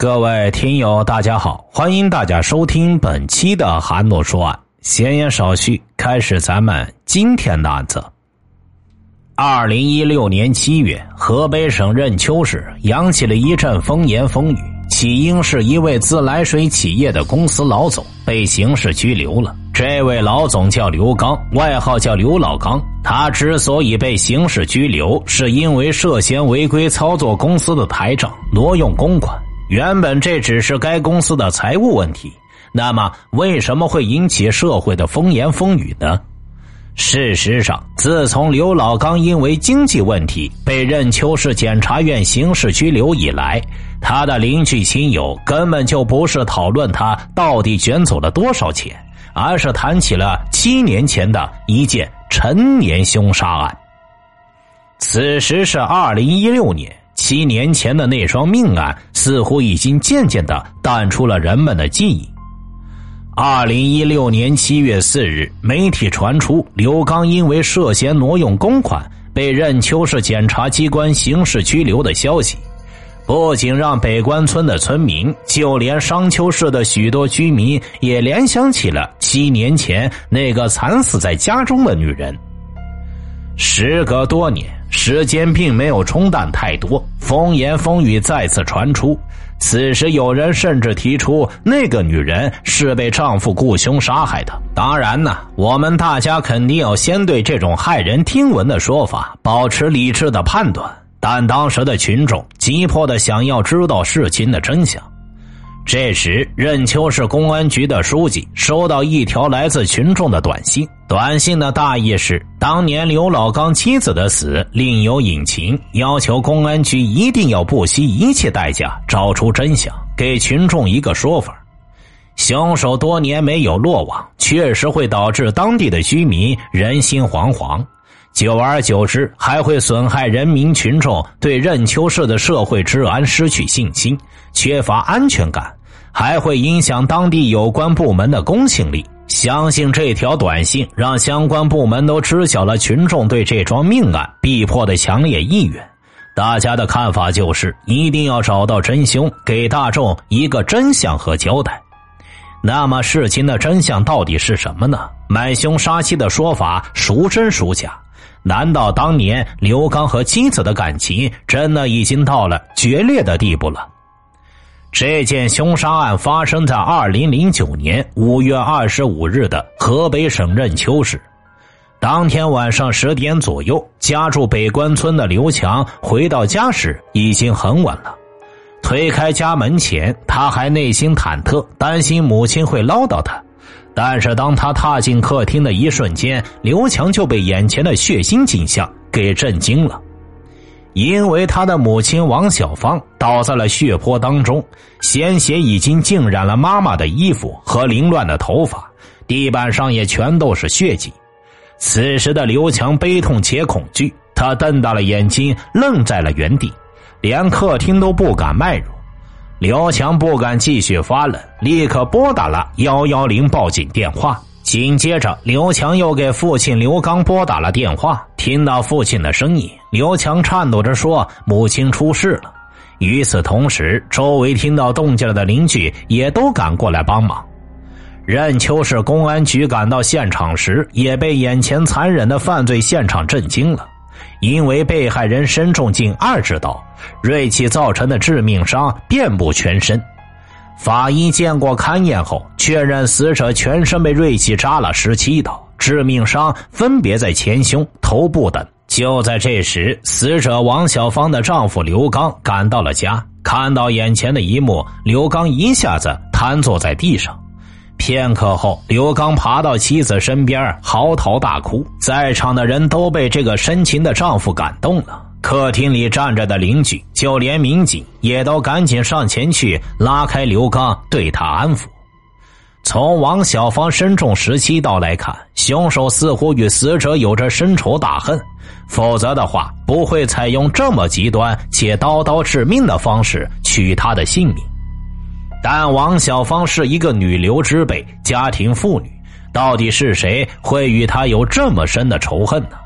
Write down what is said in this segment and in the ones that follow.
各位听友，大家好，欢迎大家收听本期的韩诺说案。闲言少叙，开始咱们今天的案子。二零一六年七月，河北省任丘市扬起了一阵风言风语，起因是一位自来水企业的公司老总被刑事拘留了。这位老总叫刘刚，外号叫刘老刚。他之所以被刑事拘留，是因为涉嫌违规操作公司的台账，挪用公款。原本这只是该公司的财务问题，那么为什么会引起社会的风言风语呢？事实上，自从刘老刚因为经济问题被任丘市检察院刑事拘留以来，他的邻居亲友根本就不是讨论他到底卷走了多少钱，而是谈起了七年前的一件陈年凶杀案。此时是二零一六年。七年前的那桩命案，似乎已经渐渐的淡出了人们的记忆。二零一六年七月四日，媒体传出刘刚因为涉嫌挪用公款，被任丘市检察机关刑事拘留的消息，不仅让北关村的村民，就连商丘市的许多居民也联想起了七年前那个惨死在家中的女人。时隔多年。时间并没有冲淡太多，风言风语再次传出。此时，有人甚至提出，那个女人是被丈夫雇凶杀害的。当然呢，我们大家肯定要先对这种骇人听闻的说法保持理智的判断。但当时的群众急迫的想要知道事情的真相。这时，任丘市公安局的书记收到一条来自群众的短信。短信的大意是：当年刘老刚妻子的死另有隐情，要求公安局一定要不惜一切代价找出真相，给群众一个说法。凶手多年没有落网，确实会导致当地的居民人心惶惶，久而久之，还会损害人民群众对任丘市的社会治安失去信心，缺乏安全感。还会影响当地有关部门的公信力。相信这条短信让相关部门都知晓了群众对这桩命案逼迫的强烈意愿。大家的看法就是一定要找到真凶，给大众一个真相和交代。那么事情的真相到底是什么呢？买凶杀妻的说法孰真孰假？难道当年刘刚和妻子的感情真的已经到了决裂的地步了？这件凶杀案发生在二零零九年五月二十五日的河北省任丘市。当天晚上十点左右，家住北关村的刘强回到家时已经很晚了。推开家门前，他还内心忐忑，担心母亲会唠叨他。但是当他踏进客厅的一瞬间，刘强就被眼前的血腥景象给震惊了。因为他的母亲王小芳倒在了血泊当中，鲜血已经浸染了妈妈的衣服和凌乱的头发，地板上也全都是血迹。此时的刘强悲痛且恐惧，他瞪大了眼睛，愣在了原地，连客厅都不敢迈入。刘强不敢继续发冷，立刻拨打了幺幺零报警电话。紧接着，刘强又给父亲刘刚拨打了电话。听到父亲的声音，刘强颤抖着说：“母亲出事了。”与此同时，周围听到动静的邻居也都赶过来帮忙。任丘市公安局赶到现场时，也被眼前残忍的犯罪现场震惊了，因为被害人身中近二十刀，锐器造成的致命伤遍布全身。法医见过勘验后，确认死者全身被锐器扎了十七刀，致命伤分别在前胸、头部等。就在这时，死者王小芳的丈夫刘刚赶到了家，看到眼前的一幕，刘刚一下子瘫坐在地上。片刻后，刘刚爬到妻子身边，嚎啕大哭。在场的人都被这个深情的丈夫感动了。客厅里站着的邻居，就连民警也都赶紧上前去拉开刘刚，对他安抚。从王小芳身中十七刀来看，凶手似乎与死者有着深仇大恨，否则的话不会采用这么极端且刀刀致命的方式取他的性命。但王小芳是一个女流之辈，家庭妇女，到底是谁会与她有这么深的仇恨呢？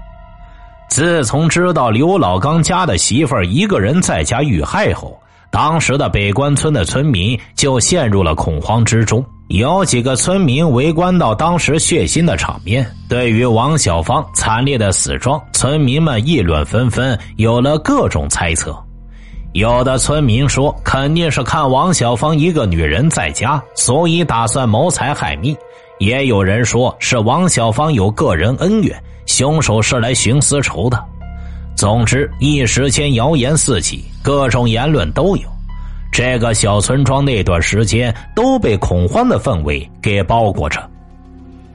自从知道刘老刚家的媳妇儿一个人在家遇害后，当时的北关村的村民就陷入了恐慌之中。有几个村民围观到当时血腥的场面，对于王小芳惨烈的死状，村民们议论纷纷，有了各种猜测。有的村民说，肯定是看王小芳一个女人在家，所以打算谋财害命；也有人说是王小芳有个人恩怨，凶手是来寻私仇的。总之，一时间谣言四起，各种言论都有。这个小村庄那段时间都被恐慌的氛围给包裹着。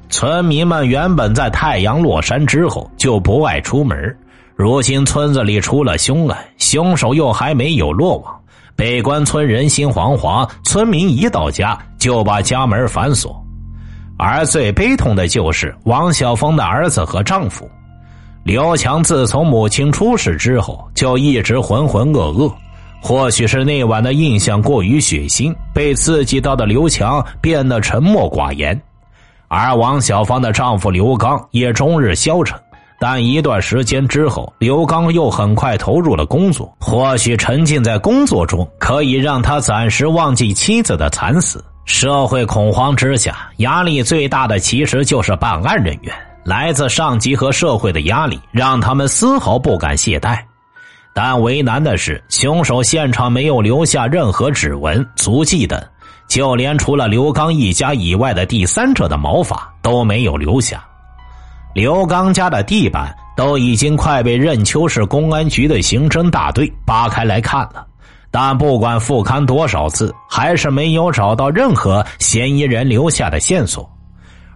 村民们原本在太阳落山之后就不爱出门，如今村子里出了凶案，凶手又还没有落网，北关村人心惶惶，村民一到家就把家门反锁。而最悲痛的就是王小峰的儿子和丈夫刘强，自从母亲出事之后，就一直浑浑噩噩。或许是那晚的印象过于血腥，被刺激到的刘强变得沉默寡言，而王小芳的丈夫刘刚也终日消沉。但一段时间之后，刘刚又很快投入了工作。或许沉浸在工作中可以让他暂时忘记妻子的惨死。社会恐慌之下，压力最大的其实就是办案人员，来自上级和社会的压力让他们丝毫不敢懈怠。但为难的是，凶手现场没有留下任何指纹、足迹等，就连除了刘刚一家以外的第三者的毛发都没有留下。刘刚家的地板都已经快被任丘市公安局的刑侦大队扒开来看了，但不管复勘多少次，还是没有找到任何嫌疑人留下的线索。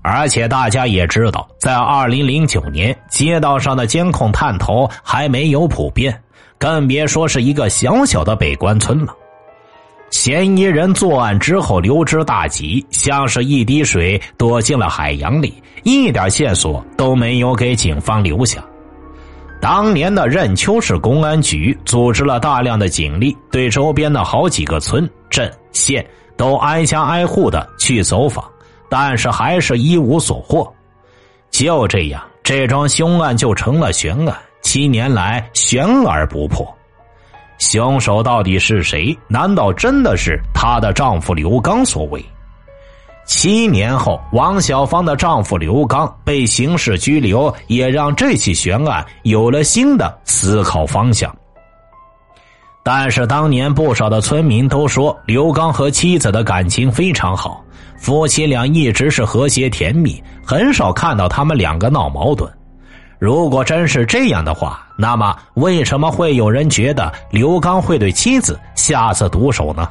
而且大家也知道，在二零零九年，街道上的监控探头还没有普遍。更别说是一个小小的北关村了。嫌疑人作案之后溜之大吉，像是一滴水躲进了海洋里，一点线索都没有给警方留下。当年的任丘市公安局组织了大量的警力，对周边的好几个村镇县都挨家挨户的去走访，但是还是一无所获。就这样，这桩凶案就成了悬案。七年来悬而不破，凶手到底是谁？难道真的是她的丈夫刘刚所为？七年后，王小芳的丈夫刘刚被刑事拘留，也让这起悬案有了新的思考方向。但是，当年不少的村民都说，刘刚和妻子的感情非常好，夫妻俩一直是和谐甜蜜，很少看到他们两个闹矛盾。如果真是这样的话，那么为什么会有人觉得刘刚会对妻子下此毒手呢？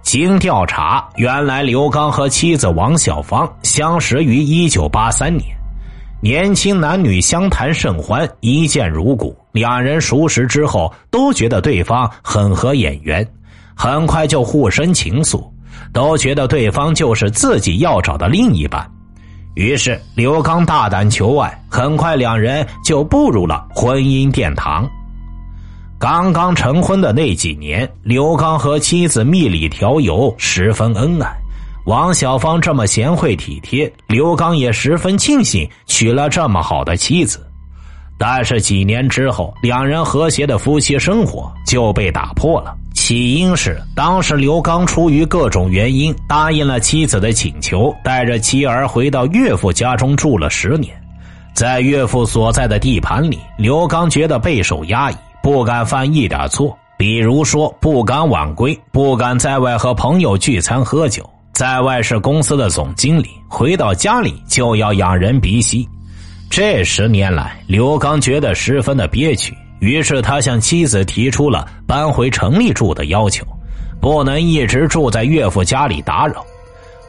经调查，原来刘刚和妻子王小芳相识于一九八三年，年轻男女相谈甚欢，一见如故。两人熟识之后，都觉得对方很合眼缘，很快就互生情愫，都觉得对方就是自己要找的另一半。于是，刘刚大胆求爱，很快两人就步入了婚姻殿堂。刚刚成婚的那几年，刘刚和妻子蜜里调油，十分恩爱。王小芳这么贤惠体贴，刘刚也十分庆幸娶了这么好的妻子。但是几年之后，两人和谐的夫妻生活就被打破了。起因是当时刘刚出于各种原因答应了妻子的请求，带着妻儿回到岳父家中住了十年。在岳父所在的地盘里，刘刚觉得备受压抑，不敢犯一点错。比如说，不敢晚归，不敢在外和朋友聚餐喝酒。在外是公司的总经理，回到家里就要仰人鼻息。这十年来，刘刚觉得十分的憋屈。于是他向妻子提出了搬回城里住的要求，不能一直住在岳父家里打扰。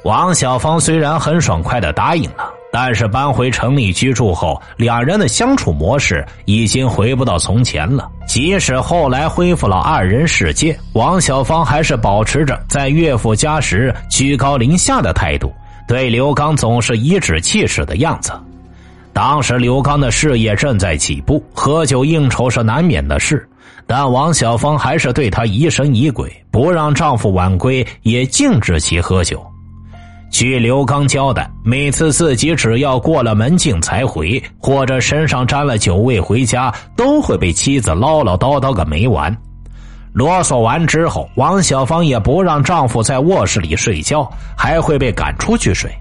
王小芳虽然很爽快的答应了，但是搬回城里居住后，两人的相处模式已经回不到从前了。即使后来恢复了二人世界，王小芳还是保持着在岳父家时居高临下的态度，对刘刚总是颐指气使的样子。当时刘刚的事业正在起步，喝酒应酬是难免的事，但王小芳还是对他疑神疑鬼，不让丈夫晚归，也禁止其喝酒。据刘刚交代，每次自己只要过了门禁才回，或者身上沾了酒味回家，都会被妻子唠唠叨叨个没完。啰嗦完之后，王小芳也不让丈夫在卧室里睡觉，还会被赶出去睡。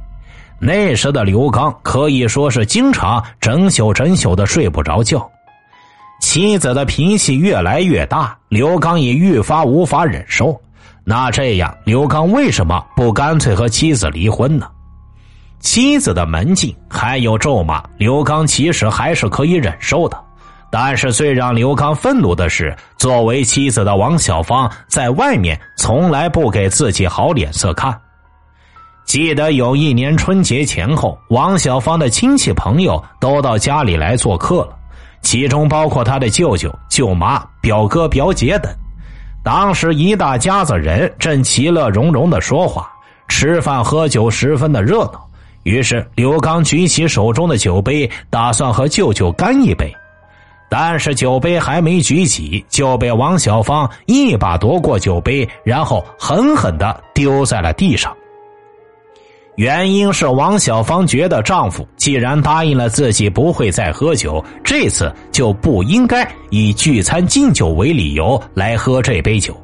那时的刘刚可以说是经常整宿整宿的睡不着觉。妻子的脾气越来越大，刘刚也愈发无法忍受。那这样，刘刚为什么不干脆和妻子离婚呢？妻子的门禁还有咒骂，刘刚其实还是可以忍受的。但是最让刘刚愤怒的是，作为妻子的王小芳在外面从来不给自己好脸色看。记得有一年春节前后，王小芳的亲戚朋友都到家里来做客了。其中包括他的舅舅、舅妈、表哥、表姐等。当时一大家子人正其乐融融的说话、吃饭、喝酒，十分的热闹。于是刘刚举起手中的酒杯，打算和舅舅干一杯。但是酒杯还没举起，就被王小芳一把夺过酒杯，然后狠狠的丢在了地上。原因是王小芳觉得丈夫既然答应了自己不会再喝酒，这次就不应该以聚餐敬酒为理由来喝这杯酒。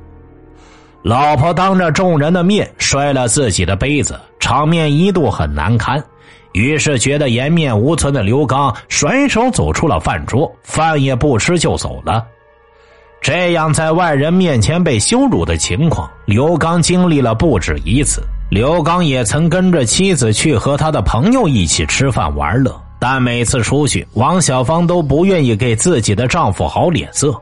老婆当着众人的面摔了自己的杯子，场面一度很难堪。于是觉得颜面无存的刘刚甩手走出了饭桌，饭也不吃就走了。这样在外人面前被羞辱的情况，刘刚经历了不止一次。刘刚也曾跟着妻子去和他的朋友一起吃饭玩乐，但每次出去，王小芳都不愿意给自己的丈夫好脸色。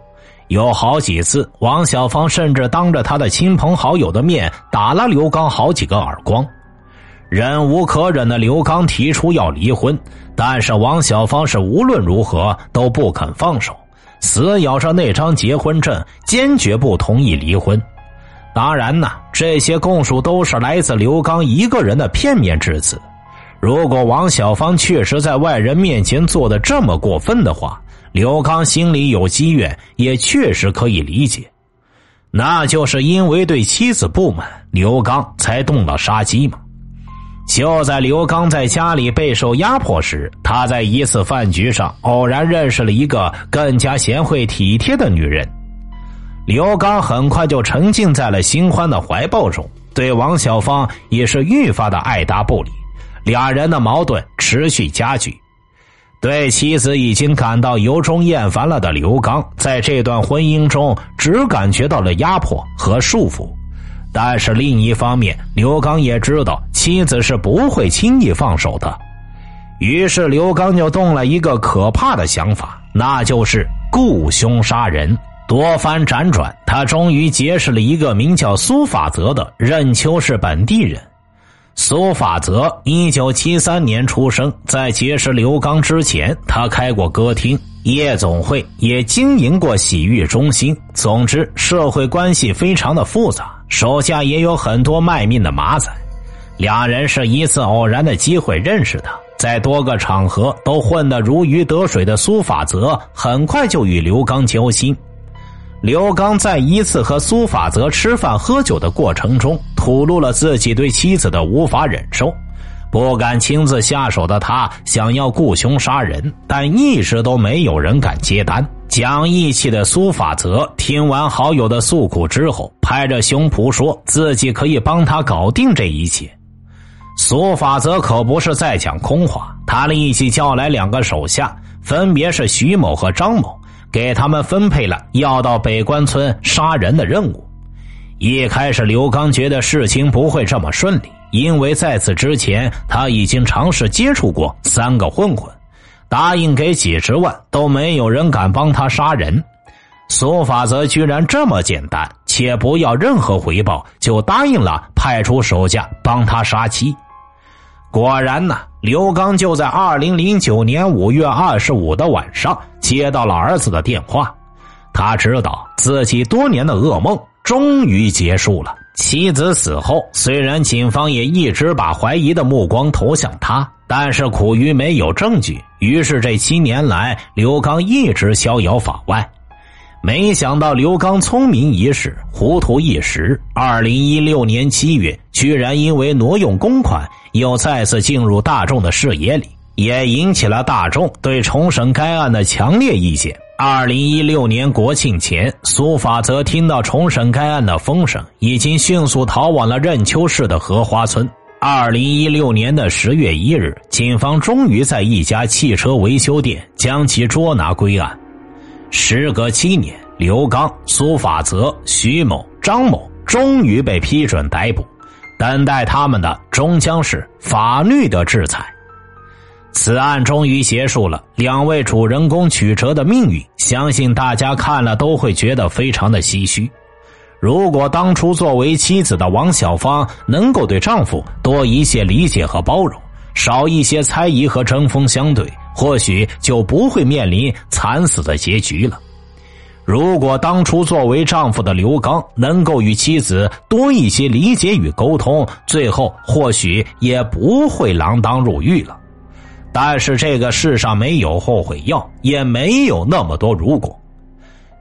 有好几次，王小芳甚至当着他的亲朋好友的面打了刘刚好几个耳光。忍无可忍的刘刚提出要离婚，但是王小芳是无论如何都不肯放手，死咬着那张结婚证，坚决不同意离婚。当然呢，这些供述都是来自刘刚一个人的片面之词。如果王小芳确实在外人面前做的这么过分的话，刘刚心里有积怨，也确实可以理解。那就是因为对妻子不满，刘刚才动了杀机嘛。就在刘刚在家里备受压迫时，他在一次饭局上偶然认识了一个更加贤惠体贴的女人。刘刚很快就沉浸在了新欢的怀抱中，对王小芳也是愈发的爱答不理，俩人的矛盾持续加剧。对妻子已经感到由衷厌烦了的刘刚，在这段婚姻中只感觉到了压迫和束缚。但是另一方面，刘刚也知道妻子是不会轻易放手的，于是刘刚就动了一个可怕的想法，那就是雇凶杀人。多番辗转，他终于结识了一个名叫苏法泽的任丘市本地人。苏法泽一九七三年出生，在结识刘刚之前，他开过歌厅、夜总会，也经营过洗浴中心。总之，社会关系非常的复杂，手下也有很多卖命的马仔。两人是一次偶然的机会认识的，在多个场合都混得如鱼得水的苏法泽，很快就与刘刚交心。刘刚在一次和苏法则吃饭喝酒的过程中，吐露了自己对妻子的无法忍受，不敢亲自下手的他想要雇凶杀人，但一直都没有人敢接单。讲义气的苏法则听完好友的诉苦之后，拍着胸脯说自己可以帮他搞定这一切。苏法则可不是在讲空话，他立即叫来两个手下，分别是徐某和张某。给他们分配了要到北关村杀人的任务。一开始，刘刚觉得事情不会这么顺利，因为在此之前他已经尝试接触过三个混混，答应给几十万都没有人敢帮他杀人。苏法则居然这么简单，且不要任何回报，就答应了派出手下帮他杀妻。果然呢，刘刚就在二零零九年五月二十五的晚上接到了儿子的电话。他知道自己多年的噩梦终于结束了。妻子死后，虽然警方也一直把怀疑的目光投向他，但是苦于没有证据，于是这七年来，刘刚一直逍遥法外。没想到刘刚聪明一世，糊涂一时。二零一六年七月，居然因为挪用公款，又再次进入大众的视野里，也引起了大众对重审该案的强烈意见。二零一六年国庆前，苏法则听到重审该案的风声，已经迅速逃往了任丘市的荷花村。二零一六年的十月一日，警方终于在一家汽车维修店将其捉拿归案。时隔七年，刘刚、苏法则、徐某、张某终于被批准逮捕，等待他们的终将是法律的制裁。此案终于结束了，两位主人公曲折的命运，相信大家看了都会觉得非常的唏嘘。如果当初作为妻子的王小芳能够对丈夫多一些理解和包容，少一些猜疑和针锋相对，或许就不会面临惨死的结局了。如果当初作为丈夫的刘刚能够与妻子多一些理解与沟通，最后或许也不会锒铛入狱了。但是这个世上没有后悔药，也没有那么多如果。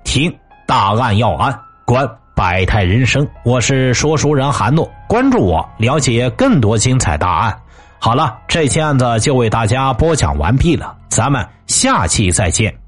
听大案要案，观百态人生。我是说书人韩诺，关注我，了解更多精彩大案。好了，这期案子就为大家播讲完毕了，咱们下期再见。